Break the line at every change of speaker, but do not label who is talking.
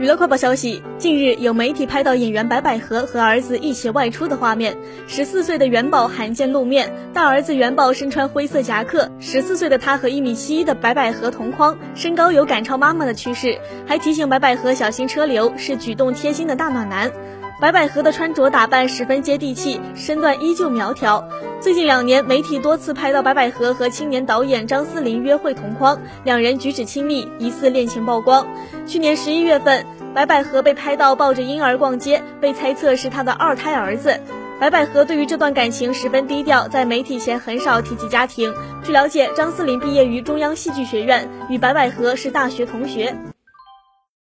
娱乐快报消息，近日有媒体拍到演员白百合和儿子一起外出的画面。十四岁的元宝罕见露面，大儿子元宝身穿灰色夹克，十四岁的他和一米七一的白百合同框，身高有赶超妈妈的趋势，还提醒白百合小心车流，是举动贴心的大暖男。白百合的穿着打扮十分接地气，身段依旧苗条。最近两年，媒体多次拍到白百合和青年导演张思霖约会同框，两人举止亲密，疑似恋情曝光。去年十一月份，白百合被拍到抱着婴儿逛街，被猜测是她的二胎儿子。白百合对于这段感情十分低调，在媒体前很少提及家庭。据了解，张思霖毕业于中央戏剧学院，与白百合是大学同学。